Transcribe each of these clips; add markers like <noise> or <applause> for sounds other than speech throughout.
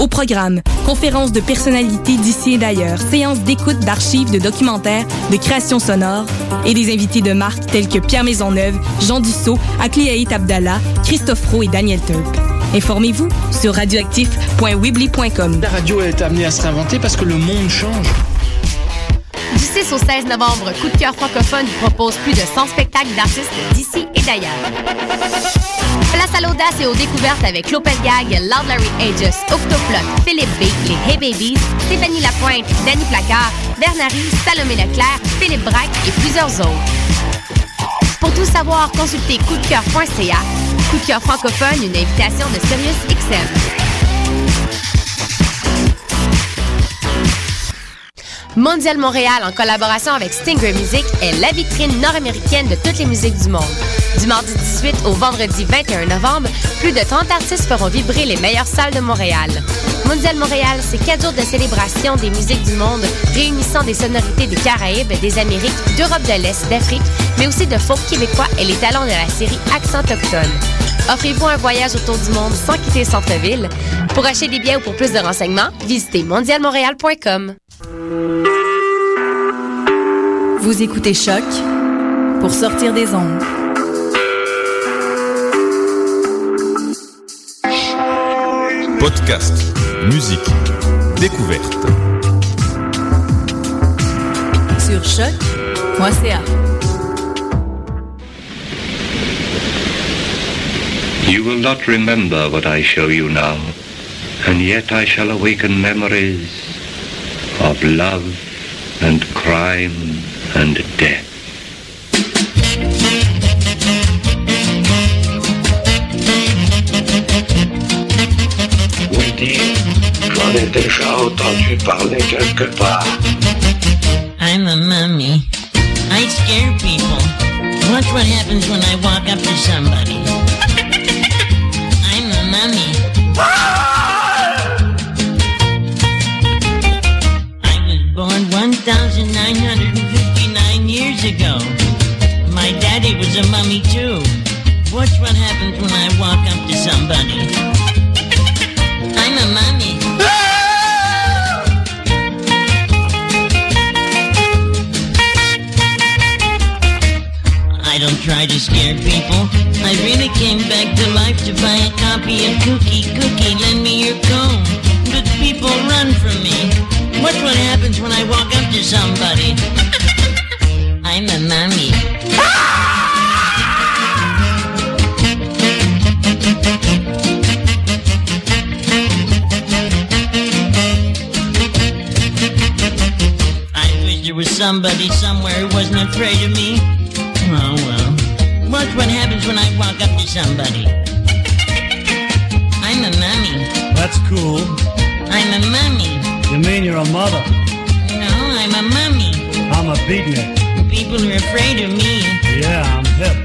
Au programme, conférences de personnalités d'ici et d'ailleurs, séances d'écoute d'archives, de documentaires, de créations sonores et des invités de marque tels que Pierre Maisonneuve, Jean Dussault, Akliaït Abdallah, Christophe Roux et Daniel Turp. Informez-vous sur radioactif.weebly.com. La radio est amenée à se réinventer parce que le monde change. Du 6 au 16 novembre, Coup de cœur francophone vous propose plus de 100 spectacles d'artistes d'ici et d'ailleurs. Place à l'audace et aux découvertes avec Lopez Gag, Loud Larry Aegis, Octoplot, Philippe B, les Hey Babies, Stéphanie Lapointe, Danny Placard, Bernary, Salomé Leclerc, Philippe Braque et plusieurs autres. Pour tout savoir, consultez coupdecoeur.ca. Coup de cœur francophone, une invitation de Sirius XM. Mondial Montréal, en collaboration avec Stingray Music, est la vitrine nord-américaine de toutes les musiques du monde. Du mardi 18 au vendredi 21 novembre, plus de 30 artistes feront vibrer les meilleures salles de Montréal. Mondial Montréal, c'est quatre jours de célébration des musiques du monde, réunissant des sonorités des Caraïbes, des Amériques, d'Europe de l'Est, d'Afrique, mais aussi de folk québécois et les talents de la série Accent Autochtone. Offrez-vous un voyage autour du monde sans quitter le centre-ville. Pour acheter des billets ou pour plus de renseignements, visitez mondialmontréal.com. Vous écoutez Choc pour sortir des ondes. Podcast, musique, découverte. Sur choc.ca. You will not remember what I show you now, and yet I shall awaken memories of love and crime and death. Déjà entendu parler quelque part. I'm a mummy. I scare people. Watch what happens when I walk up to somebody. I'm a mummy. I was born 1,959 years ago. My daddy was a mummy too. Watch what happens when I walk up to somebody. I'm a mummy. Try to scare people. I really came back to life to buy a copy of Kookie Kookie. Lend me your comb. But people run from me. Watch what happens when I walk up to somebody. <laughs> I'm a mummy. I wish there was somebody somewhere who wasn't afraid of me. Watch what happens when I walk up to somebody. I'm a mummy. That's cool. I'm a mummy. You mean you're a mother? No, I'm a mummy. I'm a beatnik. People are afraid of me. Yeah, I'm hip.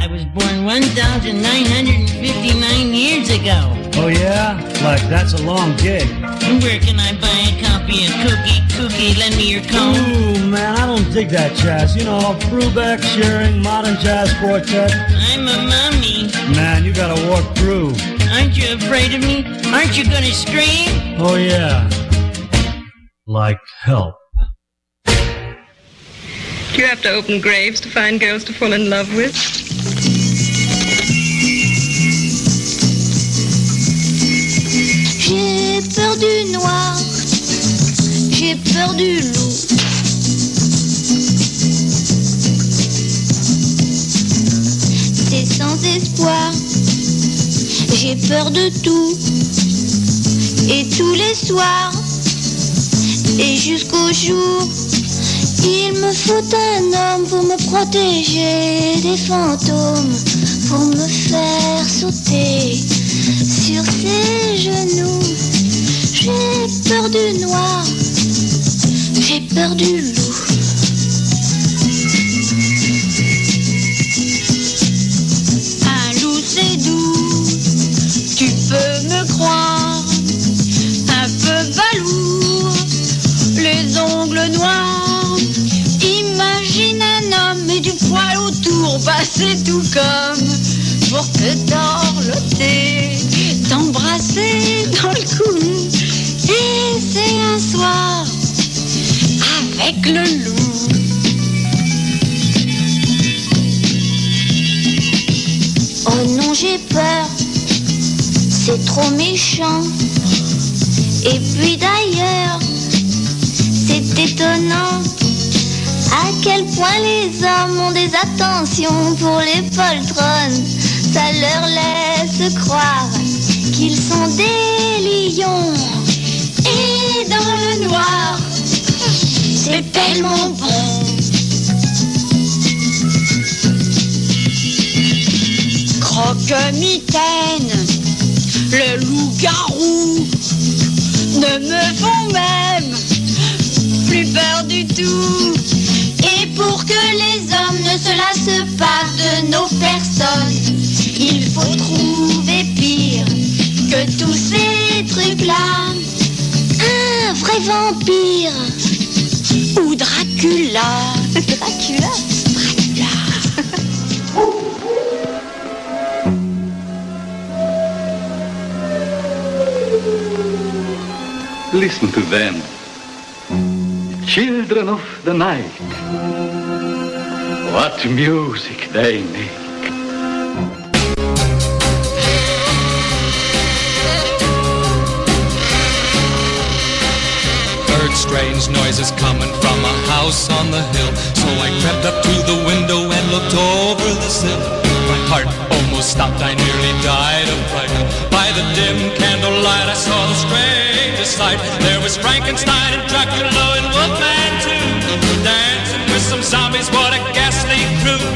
I was born 1,959 years ago. Oh yeah? Like that's a long gig. Where can I buy a copy of Kookie Kookie? Lend me your comb. Ooh, man, I don't dig that jazz. You know, Brubeck, Shearing, modern jazz quartet. I'm a mummy. Man, you gotta walk through. Aren't you afraid of me? Aren't you gonna scream? Oh yeah. Like help. Do you have to open graves to find girls to fall in love with? J'ai peur du noir, j'ai peur du loup. C'est sans espoir, j'ai peur de tout. Et tous les soirs, et jusqu'au jour, il me faut un homme pour me protéger des fantômes, pour me faire sauter. Night. What music they make. Heard strange noises coming from a house on the hill. So I crept up to the window and looked over the sill. My heart almost stopped, I nearly died of fright. By the dim candlelight I saw the strangest sight. There was Frankenstein and Dracula and Wolfman. Dancing with some zombies, what a ghastly crew.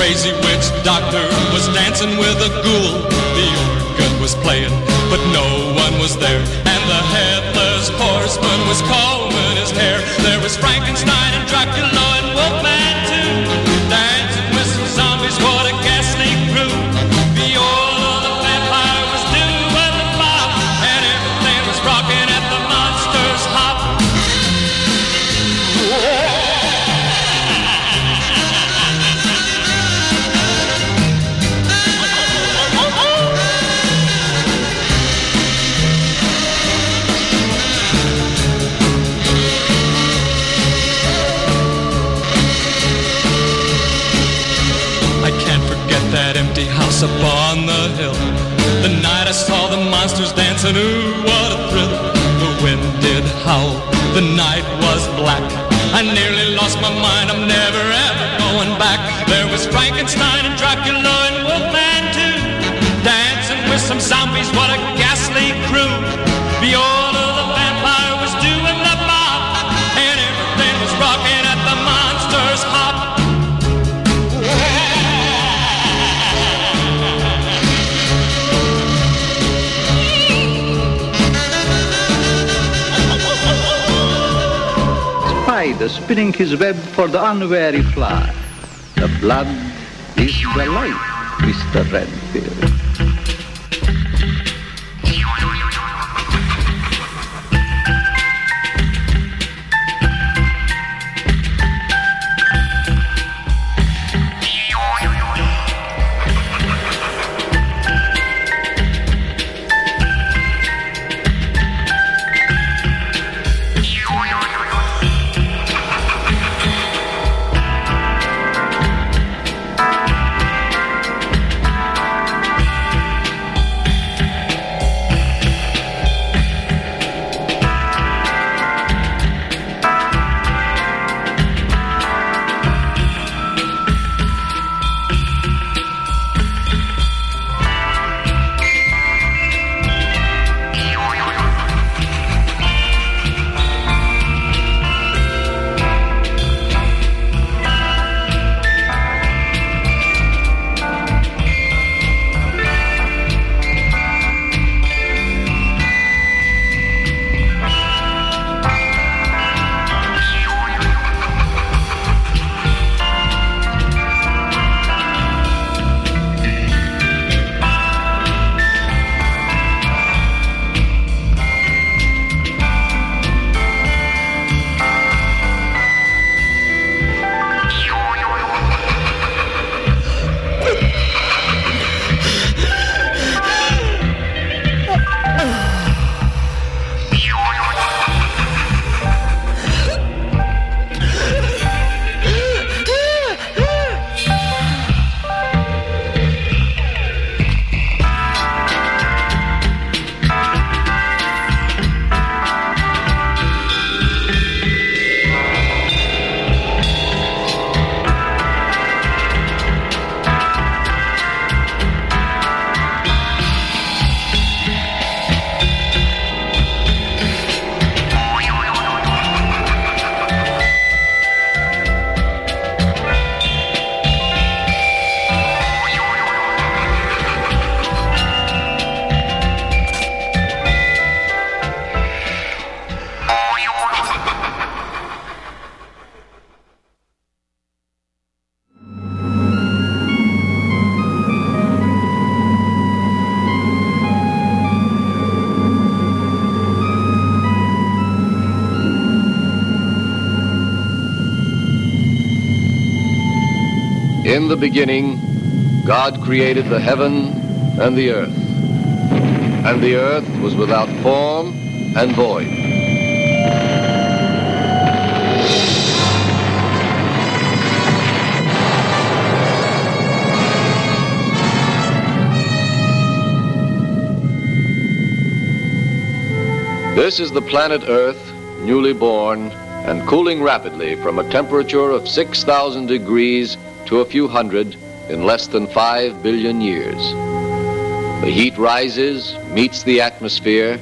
Crazy witch doctor was dancing with a ghoul. The organ was playing, but no one was there. And the headless horseman was combing his hair. There was Frankenstein and Dracula upon the hill. The night I saw the monsters dancing, ooh, what a thrill. The wind did howl, the night was black. I nearly lost my mind, I'm never ever going back. There was Frankenstein and Dracula and Wolfman too. Dancing with some zombies, what a Spider spinning his web for the unwary fly. The blood is the life, Mr. Renfield. The beginning, God created the heaven and the earth. And the earth was without form and void. This is the planet Earth, newly born and cooling rapidly from a temperature of 6,000 degrees to a few hundred in less than 5 billion years. The heat rises, meets the atmosphere,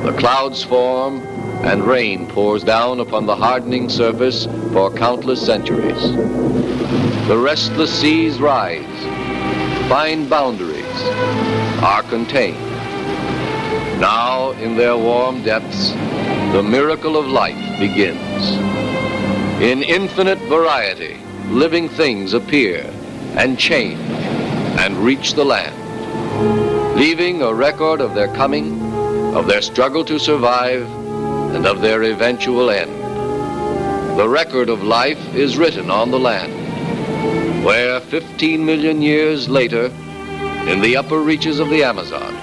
the clouds form, and rain pours down upon the hardening surface for countless centuries. The restless seas rise, find boundaries, are contained. Now, in their warm depths, the miracle of life begins. In infinite variety, living things appear and change and reach the land, leaving a record of their coming, of their struggle to survive, and of their eventual end. The record of life is written on the land, where 15 million years later, in the upper reaches of the Amazon,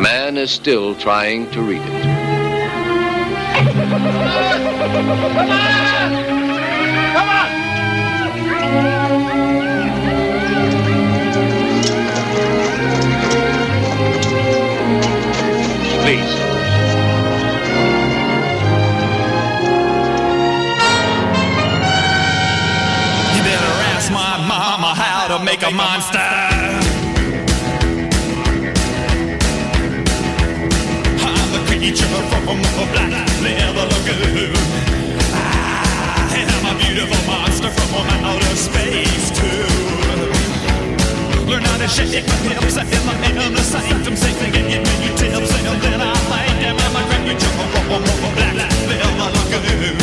man is still trying to read it. <laughs> Please. You better ask my mama how to make a monster. I'm creature from a black leather lagoon. Ah, I am a beautiful monster from outer space too. Learn how to shake my hips the in the sanctum, sing and give me tips, and then I a creature from a black leather lagoon.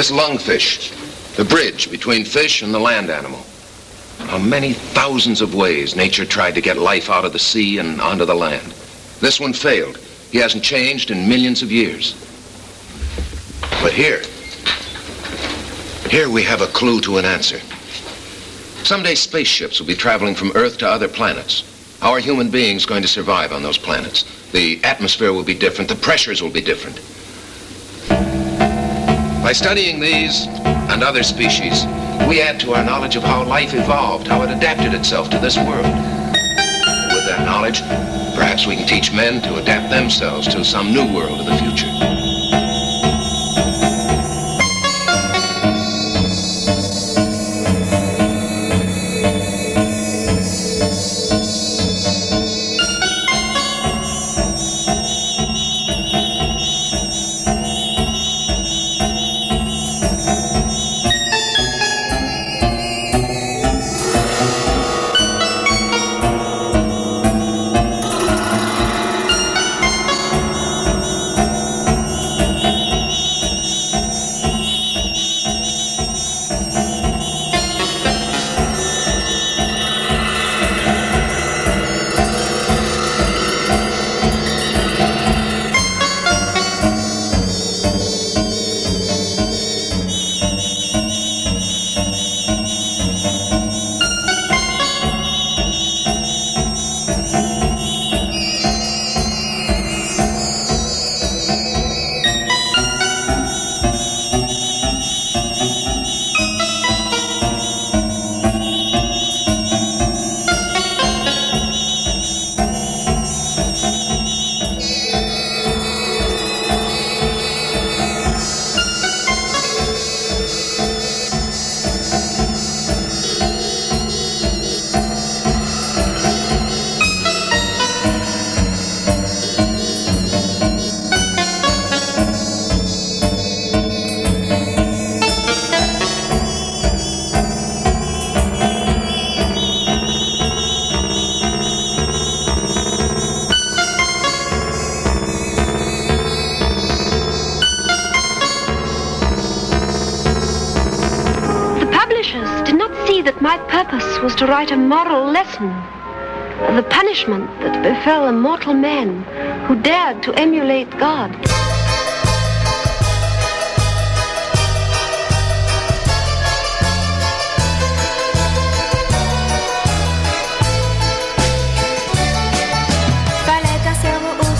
This lungfish, the bridge between fish and the land animal. how many thousands of ways nature tried to get life out of the sea and onto the land. This one failed. He hasn't changed in millions of years. But here, here we have a clue to an answer. Someday spaceships will be traveling from Earth to other planets. How are human beings going to survive on those planets? The atmosphere will be different, the pressures will be different. By studying these and other species, we add to our knowledge of how life evolved, how it adapted itself to this world. With that knowledge, perhaps we can teach men to adapt themselves to some new world of the future. To write a moral lesson. The punishment that befell a mortal man who dared to emulate God.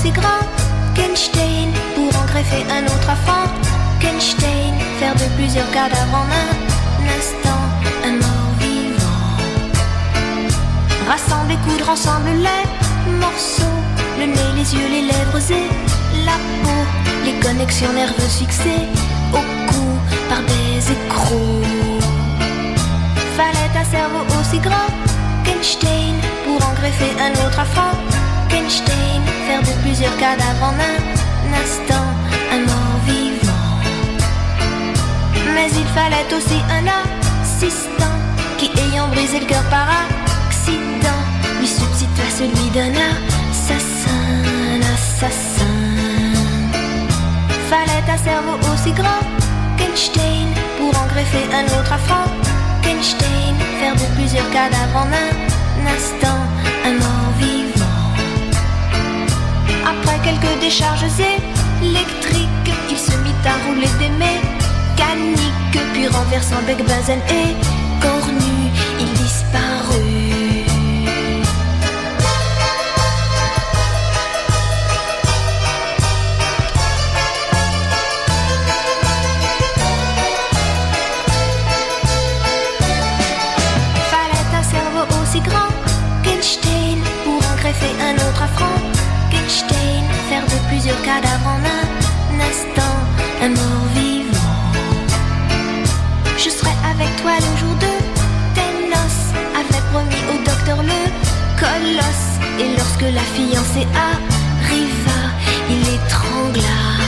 Um Grand qu'Einstein pour en un autre enfant. Qu'Einstein faire de plusieurs cadavres en un Ensemble les morceaux, le nez, les yeux, les lèvres et la peau, les connexions nerveuses fixées au cou par des écrous. Fallait un cerveau aussi grand qu'Einstein pour en greffer un autre à Qu'Einstein faire de plusieurs cadavres en un instant un mort vivant. Mais il fallait aussi un assistant qui ayant brisé le cœur par substitua celui d'un assassin, assassin. Fallait un cerveau aussi grand qu'Einstein pour en greffer un autre à Qu'Einstein faire de plusieurs cadavres en un instant un mort vivant. Après quelques décharges électriques, il se mit à rouler des mécaniques, puis renversant bec benzène et toi le jour de tes noces, avait promis au docteur le colosse. Et lorsque la fiancée arriva, il étrangla.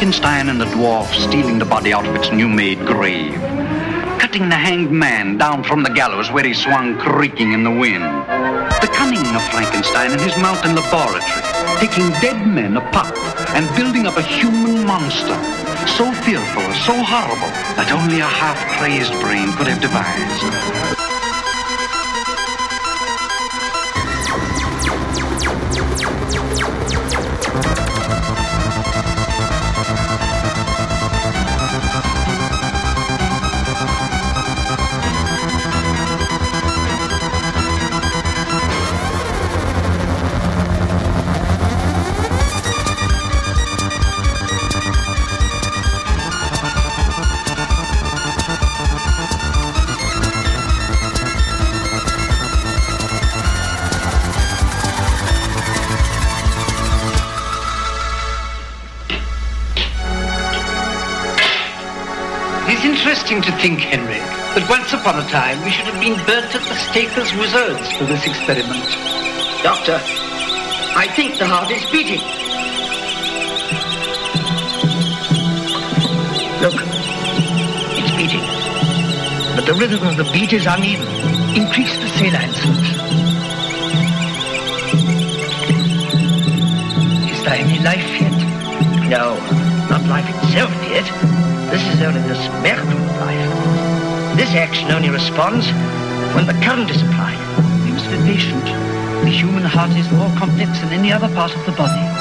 Frankenstein and the dwarf stealing the body out of its new-made grave. Cutting the hanged man down from the gallows where he swung creaking in the wind. The cunning of Frankenstein and his mountain laboratory, taking dead men apart and building up a human monster. So fearful, so horrible, that only a half-crazed brain could have devised. Upon a time we should have been burnt at the stake as wizards for this experiment. Doctor, I think the heart is beating. Look, it's beating. But the rhythm of the beat is uneven. Increase the saline solution. Is there any life yet? No, not life itself yet. This is only the spectrum of life. This action only responds when the current is applied. We must be patient. The human heart is more complex than any other part of the body.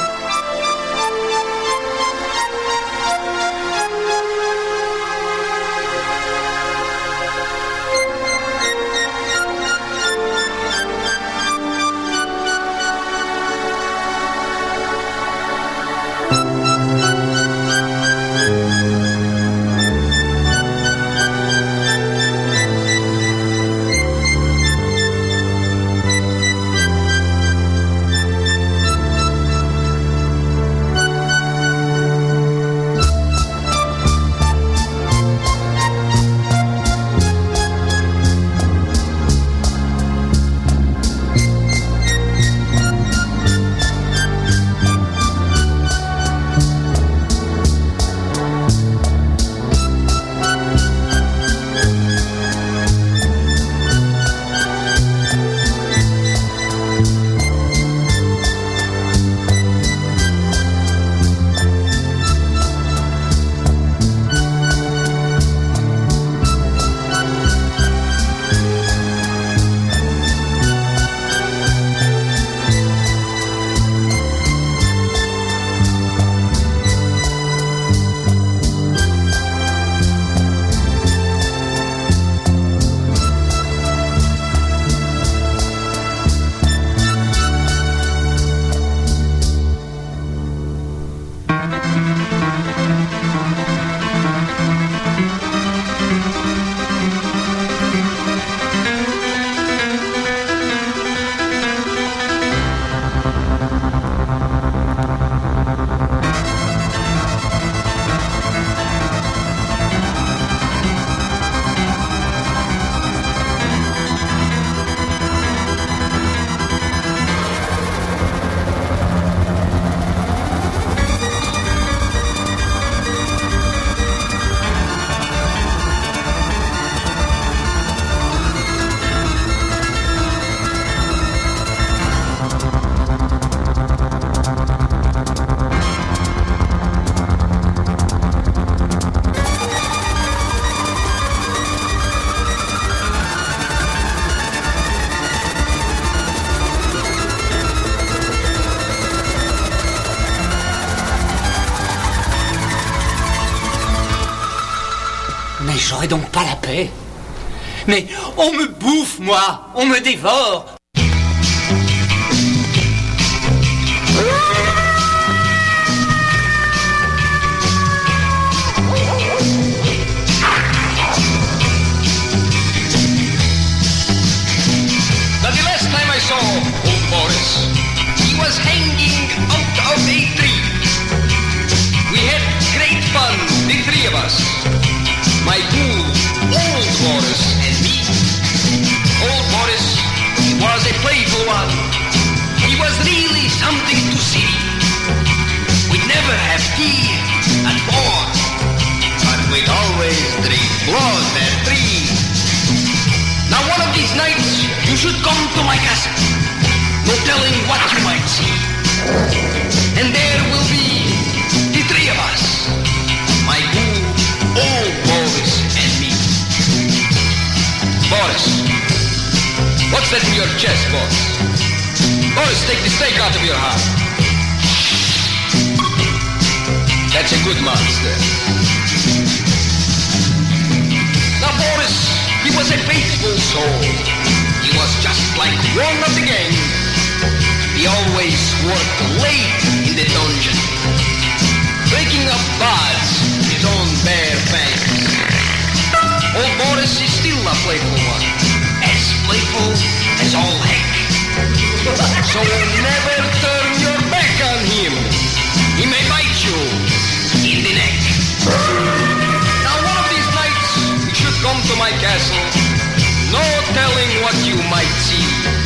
Mais on me bouffe, moi. On me dévore And there will be the three of us, my good old Boris and me. Boris, what's that in your chest, Boris? Boris, take the stake out of your heart. That's a good monster. Now Boris, he was a faithful soul. He was just like one of the gang. He always worked late in the dungeon, breaking up bards his own bare fangs. Old Boris is still a playful one, as playful as all heck. So never turn your back on him. He may bite you in the neck. Now one of these nights you should come to my castle. No telling what you might see.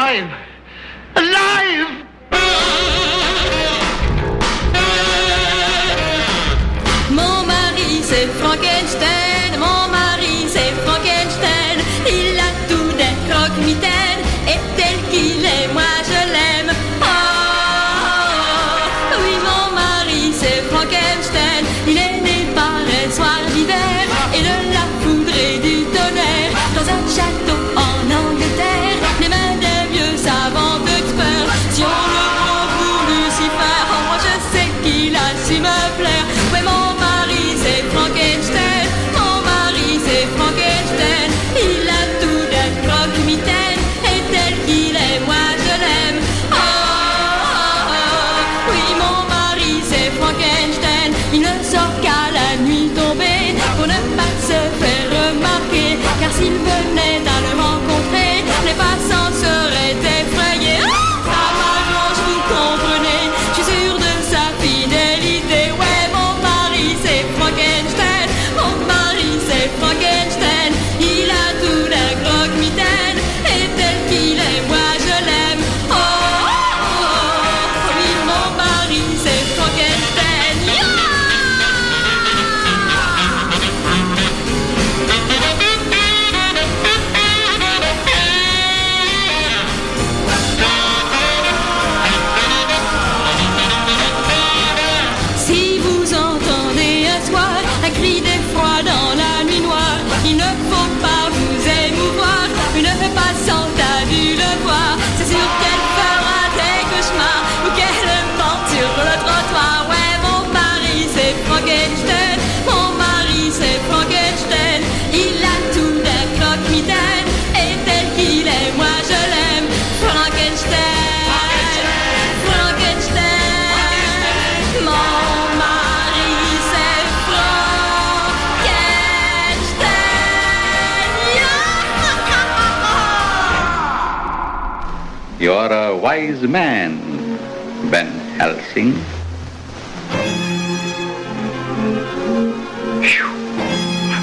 time. wise man, Van Helsing. Phew.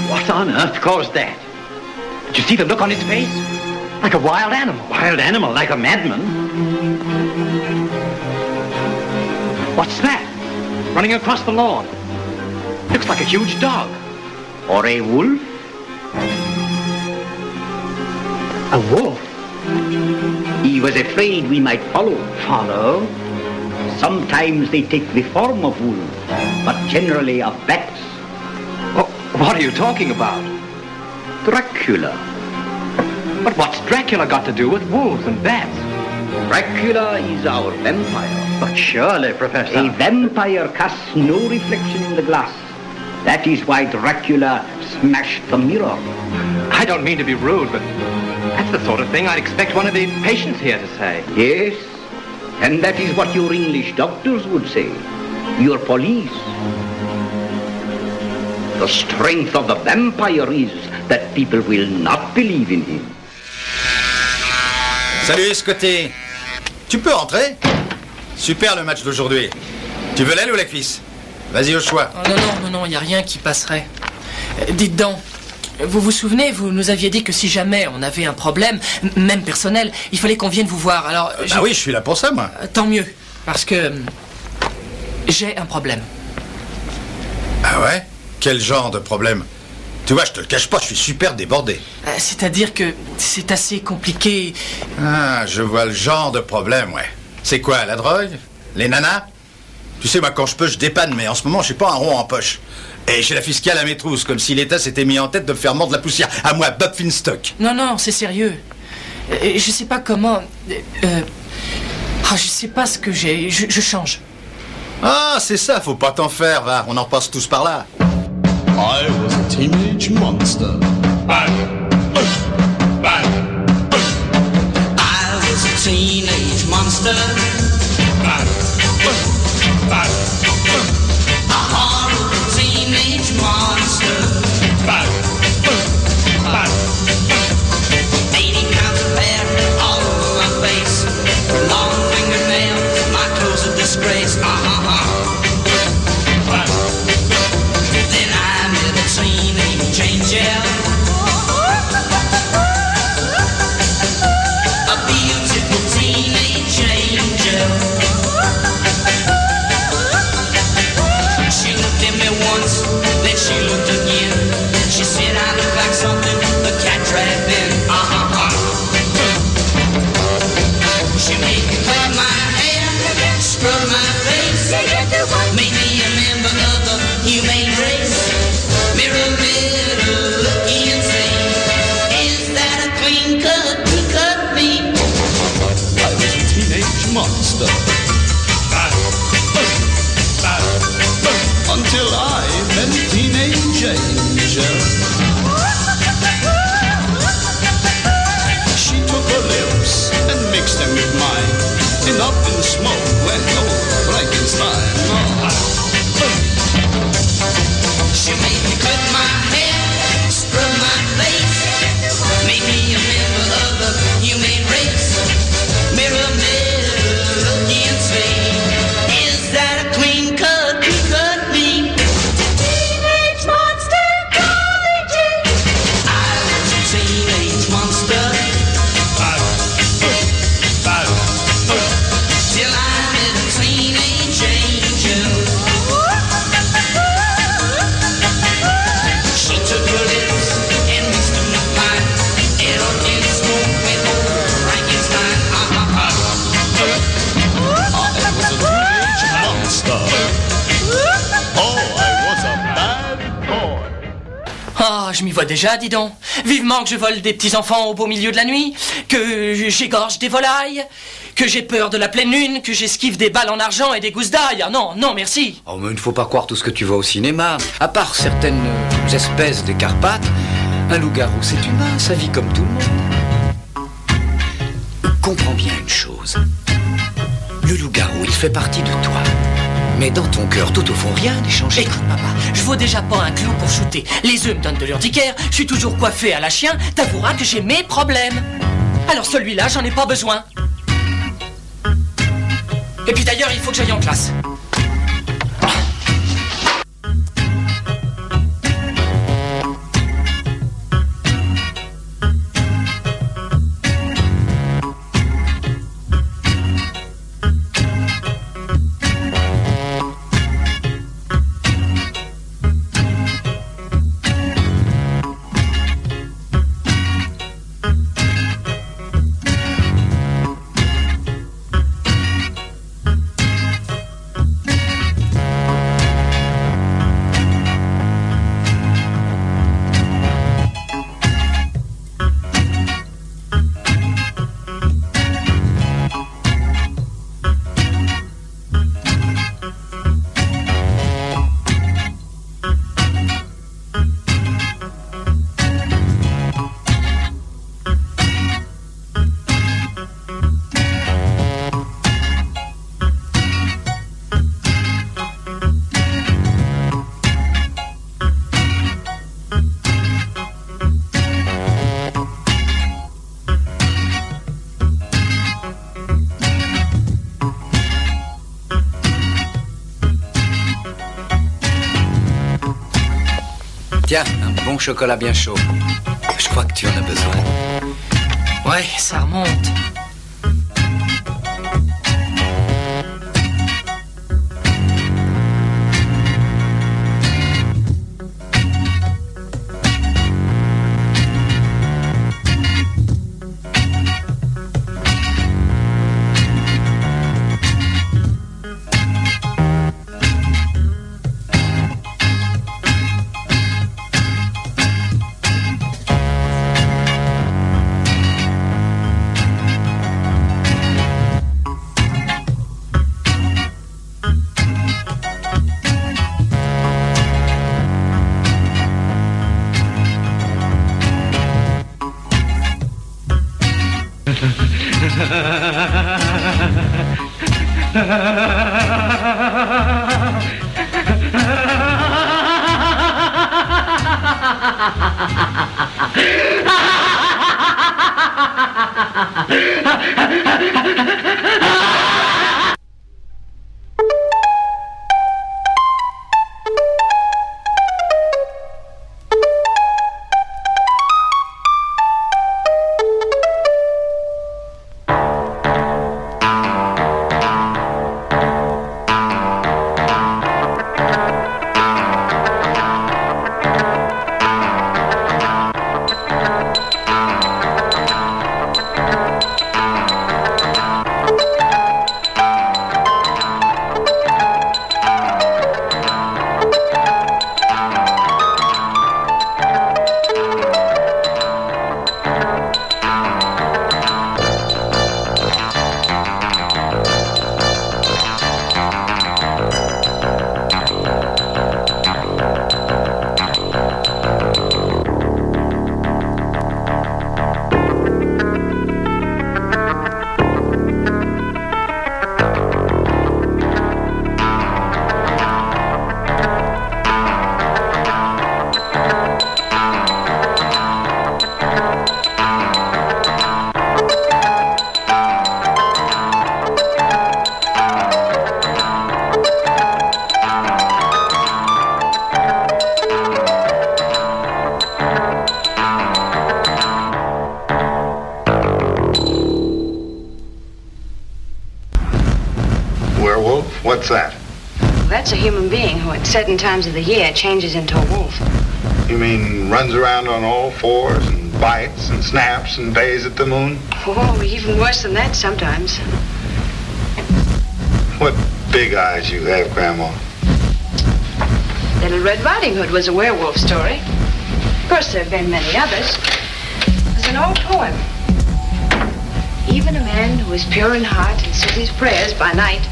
What on earth caused that? Did you see the look on his face? Like a wild animal. Wild animal, like a madman. What's that? Running across the lawn. Looks like a huge dog. Or a wolf? A wolf? He was afraid we might follow. Follow? Sometimes they take the form of wolves, but generally of bats. Oh, what are you talking about? Dracula. But what's Dracula got to do with wolves and bats? Dracula is our vampire. But surely, Professor. A vampire casts no reflection in the glass. That is why Dracula smashed the mirror. I don't mean to be rude, but that's the sort of thing I'd expect one of the patients here to say. Yes, and that is what your English doctors would say. Your police. The strength of the vampire is that people will not believe in him. Salut Scotty Tu peux entrer Super le match d'aujourd'hui. Tu veux l'aile ou la cuisse? Vas-y au choix. Oh, non, non, non, non, il n'y a rien qui passerait. Euh, dites donc, vous vous souvenez, vous nous aviez dit que si jamais on avait un problème, même personnel, il fallait qu'on vienne vous voir. Alors, Bah oui, je suis là pour ça, moi. Euh, tant mieux, parce que euh, j'ai un problème. Ah ouais? Quel genre de problème? Tu vois, je te le cache pas, je suis super débordé. Euh, C'est-à-dire que c'est assez compliqué. Ah, je vois le genre de problème, ouais. C'est quoi, la drogue? Les nanas? Tu sais, moi, quand je peux, je dépanne, mais en ce moment, je suis pas un rond en poche. Et j'ai la fiscale à mes trousses, comme si l'État s'était mis en tête de me faire mordre la poussière. À moi, Bob Finstock. Non, non, c'est sérieux. Euh, Je sais pas comment. euh, euh, ah, je sais pas ce que j'ai. Je, je change. Ah, c'est ça, faut pas t'en faire, va. On en passe tous par là. I was a teenage monster. Bang. Bang. I was a teenage monster. Costa. Vois déjà, dis donc. Vivement que je vole des petits-enfants au beau milieu de la nuit, que j'égorge des volailles, que j'ai peur de la pleine lune, que j'esquive des balles en argent et des gousses d'ail. Ah non, non, merci. Oh, mais il ne faut pas croire tout ce que tu vois au cinéma. À part certaines euh, espèces des Carpates, un loup-garou, c'est humain, ça vit comme tout le monde. Comprends bien une chose. Le loup-garou, il fait partie de toi. Mais dans ton cœur, tout au fond, rien n'est changé. Écoute, papa, je vaux déjà pas un clou pour shooter. Les œufs me donnent de l'urticaire, je suis toujours coiffé à la chien, t'avoueras que j'ai mes problèmes. Alors celui-là, j'en ai pas besoin. Et puis d'ailleurs, il faut que j'aille en classe. Chocolat bien chaud. Je crois que tu en as besoin. Ouais, ça remonte. Ha ha ha! What's that? That's a human being who, at certain times of the year, changes into a wolf. You mean runs around on all fours and bites and snaps and bays at the moon? Oh, even worse than that sometimes. What big eyes you have, Grandma. Little Red Riding Hood was a werewolf story. Of course, there have been many others. There's an old poem. Even a man who is pure in heart and says his prayers by night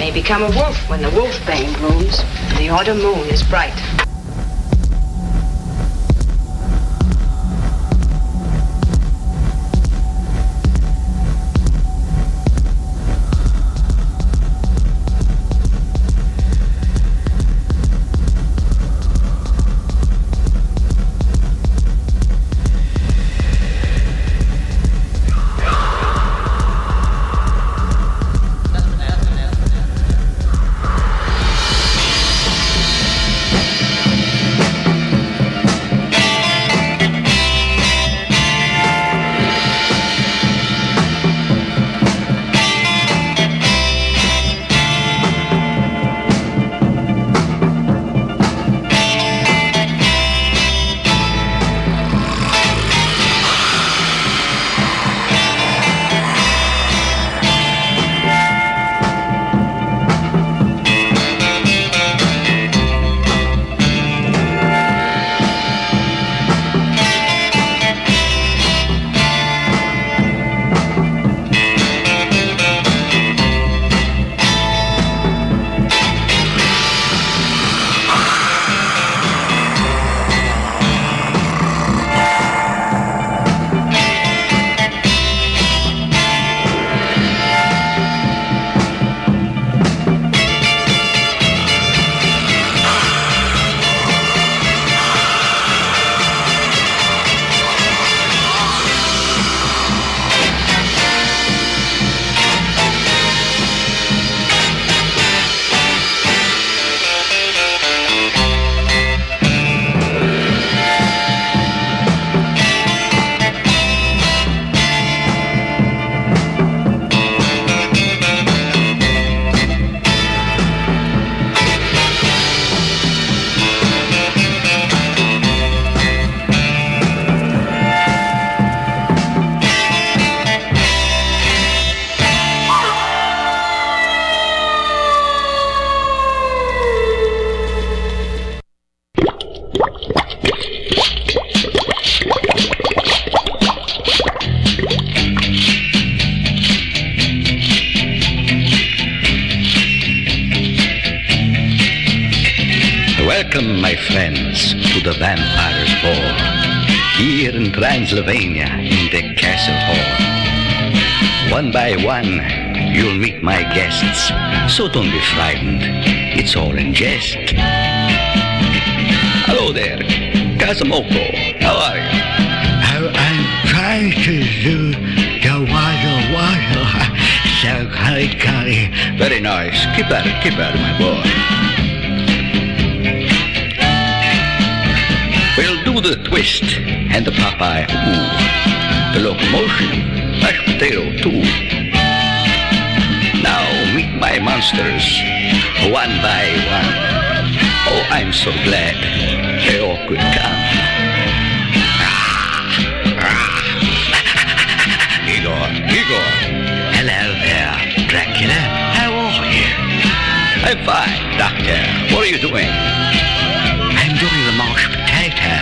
may become a wolf when the wolfbane blooms and the autumn moon is bright. So don't be frightened. It's all in jest. Hello there, Kazamoko. How are you? Oh, I'm trying to do the waddle waddle. <laughs> So curry curry. Very nice. Keep at it, keep at it, my boy. We'll do the twist and the Popeye ooh. The locomotion, mashed potato too. Monsters, one by one. Oh, I'm so glad they all could come. Igor, Igor. Hello there, Dracula. How are you? I'm fine, Doctor. What are you doing? I'm doing the mashed potato.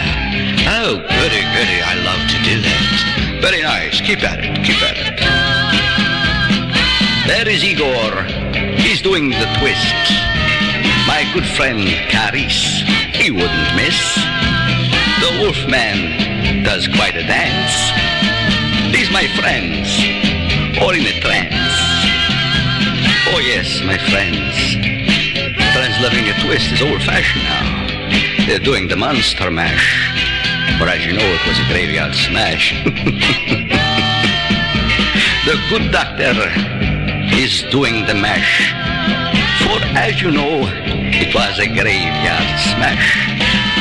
Oh, goody, goody. I love to do that. Very nice. Keep at it. Keep at it. There is Igor. He's doing the twist. My good friend Caris. He wouldn't miss. The Wolfman does quite a dance. These my friends, all in a trance. Oh yes, my friends. Friends loving a twist is old-fashioned now. They're doing the monster mash. But as you know, it was a graveyard smash. <laughs> the good doctor is doing the mash. For as you know, it was a graveyard smash.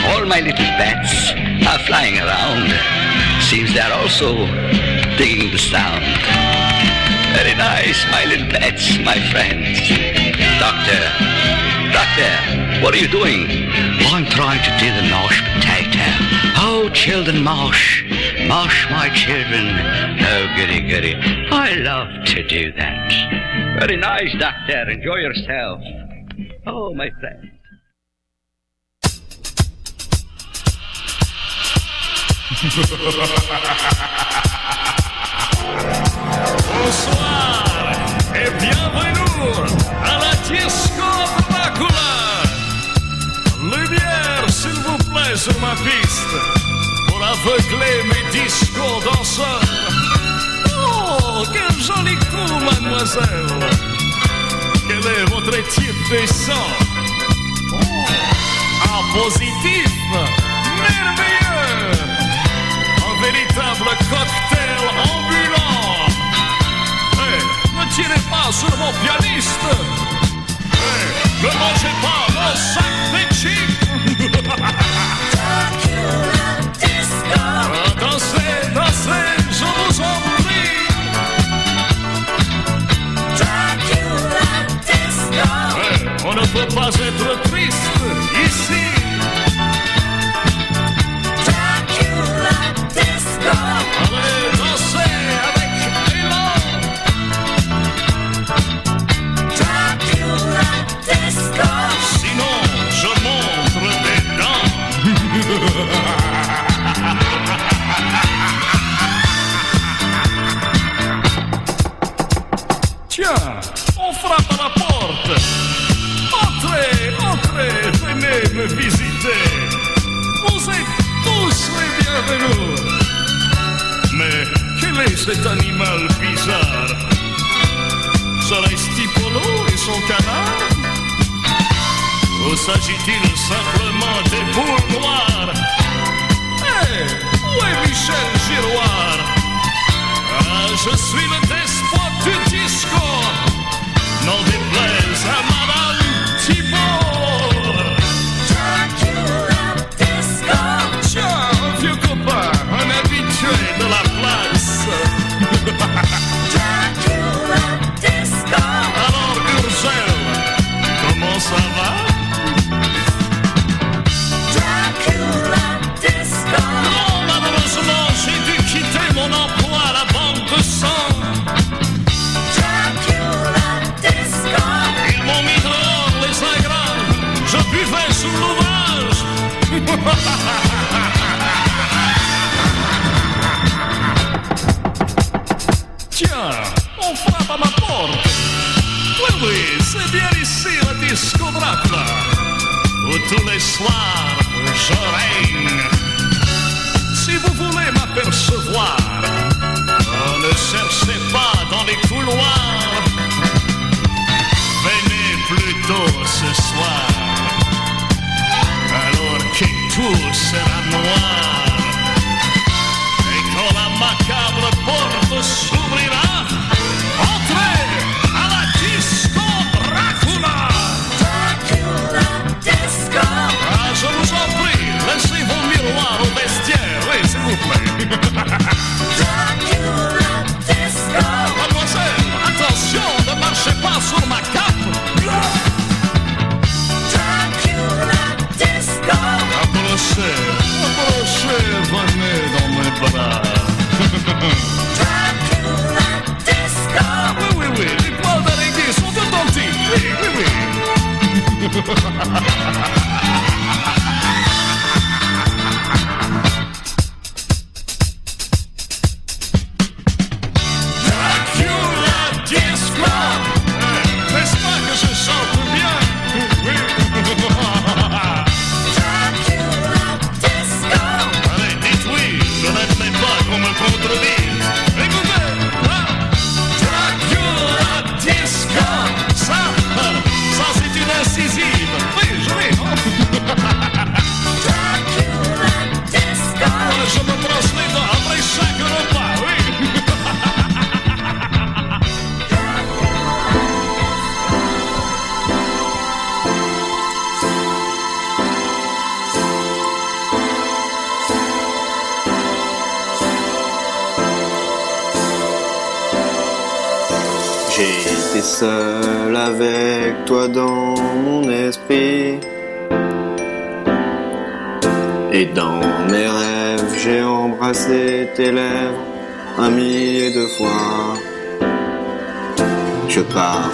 All my little bats are flying around. Seems they're also digging the sound. Very nice, my little pets, my friends. Doctor, doctor, what are you doing? I'm trying to do the mashed potato. Oh, children, mash. Mash, my children. Oh, goody, goody. I love to do that. Very nice, doctor. Enjoy yourself. Oh, my friend. Bonsoir et bienvenue à la Disco Dracula. Lumière, s'il vous plaît, sur ma piste aveugler mes disco danseurs. Oh, quel joli coup, mademoiselle. Quel est votre type de son? Oh, un positif, merveilleux. Un véritable cocktail ambulant. Eh, ne tirez pas sur mon pianiste. Eh, ne mangez pas mon sac de chips. Ah, Dansez, dansez, je vous en prie. Eh, on ne peut pas être triste ici. Mais quel est cet animal bizarre? Serait-ce Tipolo et son canard? Ou s'agit-il simplement des boules noires? Hé, où est Michel Giroir? Ah, je suis le despote du disco. N'en déplaise à Madame Thibault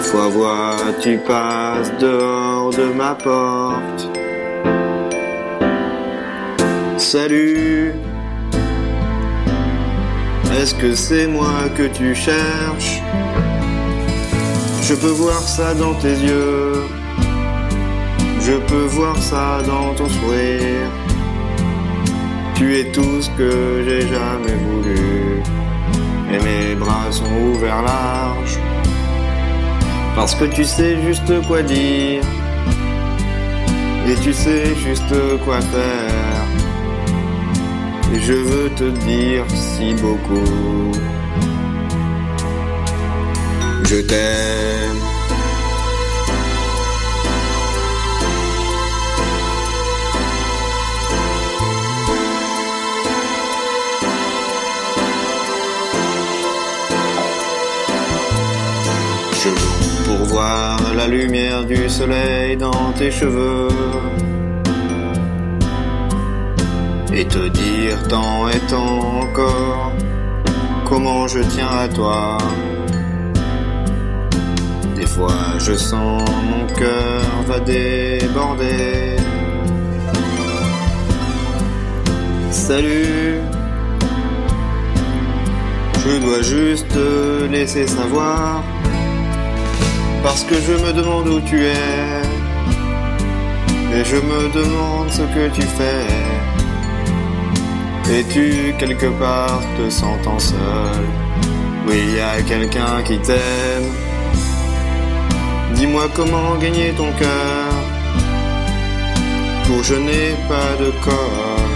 parfois vois, tu passes dehors de ma porte. Salut, est-ce que c'est moi que tu cherches? Je peux voir ça dans tes yeux, je peux voir ça dans ton sourire. Tu es tout ce que j'ai jamais voulu, et mes bras sont ouverts larges, parce que tu sais juste quoi dire, et tu sais juste quoi faire. Et je veux te dire si beaucoup. Je t'aime. Voir la lumière du soleil dans tes cheveux et te dire tant et tant encore comment je tiens à toi. Des fois je sens mon cœur va déborder. Salut, je dois juste te laisser savoir parce que je me demande où tu es. Et je me demande ce que tu fais. Et tu quelque part te sentant seul. Oui, il y a quelqu'un qui t'aime. Dis-moi comment gagner ton cœur. Pour je n'ai pas de corps.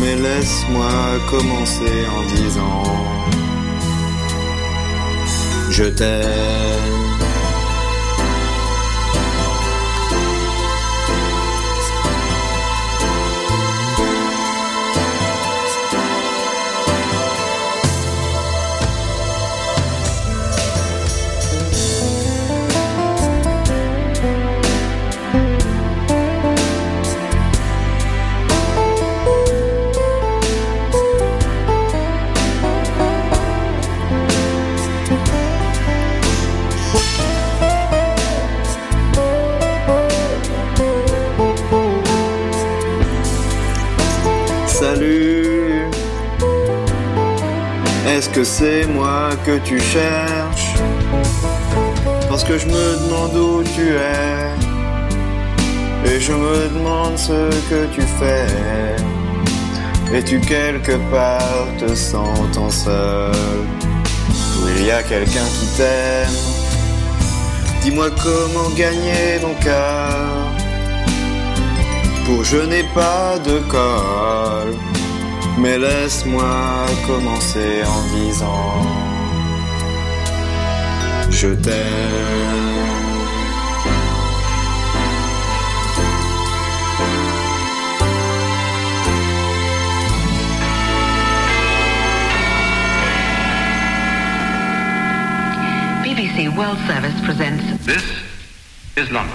Mais laisse-moi commencer en disant Je t'aime que c'est moi que tu cherches. Parce que je me demande où tu es. Et je me demande ce que tu fais. Es-tu quelque part te sentant seul? Ou il y a quelqu'un qui t'aime? Dis-moi comment gagner ton cœur. Pour je n'ai pas de col Mais laisse-moi commencer en disant Je t'aime BBC World Service presents This is London.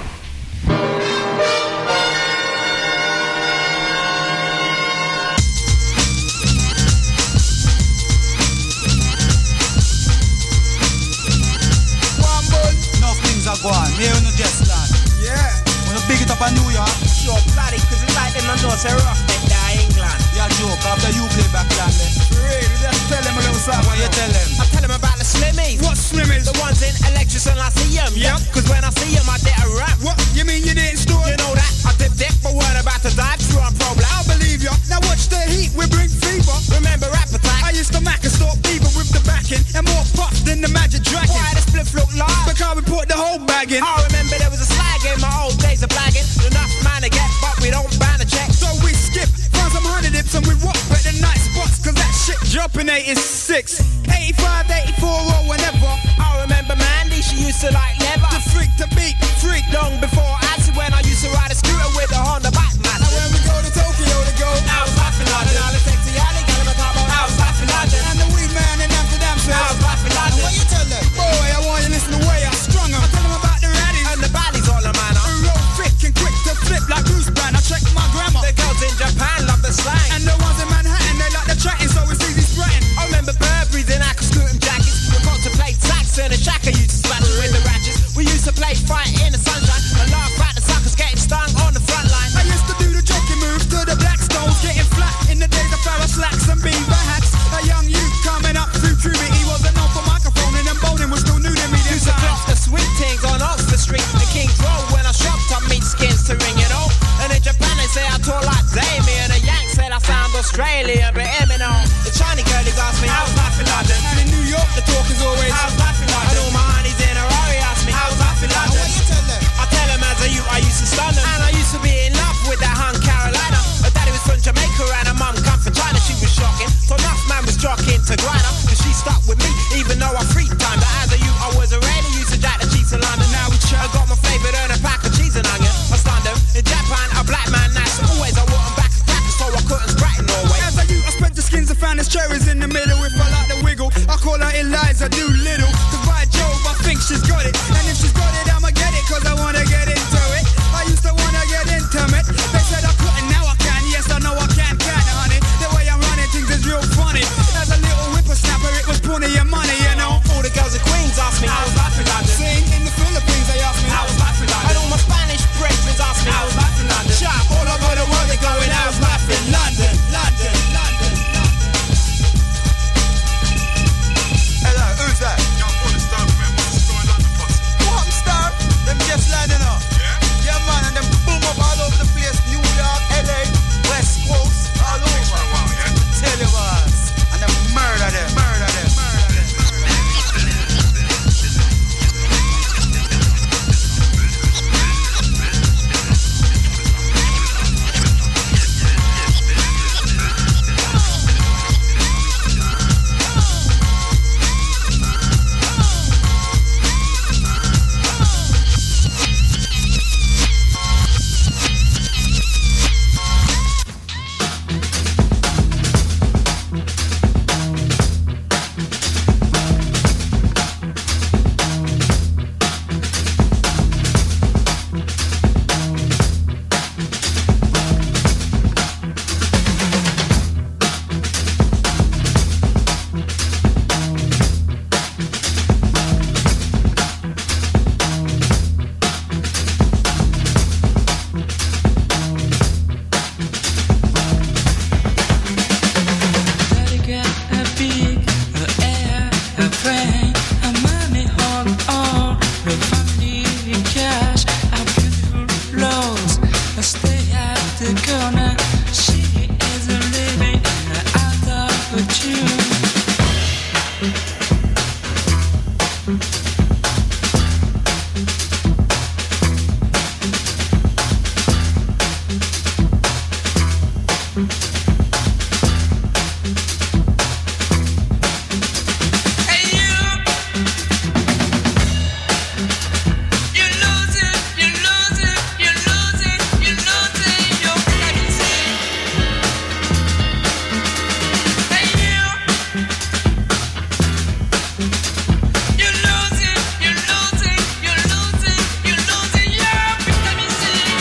Wanna big it up in New York? Sure, bloody, cause it's like them and know say rough a joke after you play back that, this. Really? Just tell them a little something. What you tell them? I tell them about the slimmies. What slimmies? The ones in electrics and I see them. Yep. Cause when I see them, I did a rap. What? You mean you didn't store? You know that. I dip dick, but weren't about to die. True, I'm pro black. I believe ya. Now watch the heat, we bring fever. Remember appetite. I used to mack and stalk fever with the backing. And more puff than the magic dragon. Why the split look like? Because we put the whole bag in. I remember there was a slag in my old days of blagging. Enough man to get, but we don't ban a check. So we skip spots and we rock at the night spots cause that shit dropping 86 85 84 or whenever I remember Mandy she used to like never. the freak to beat freak long before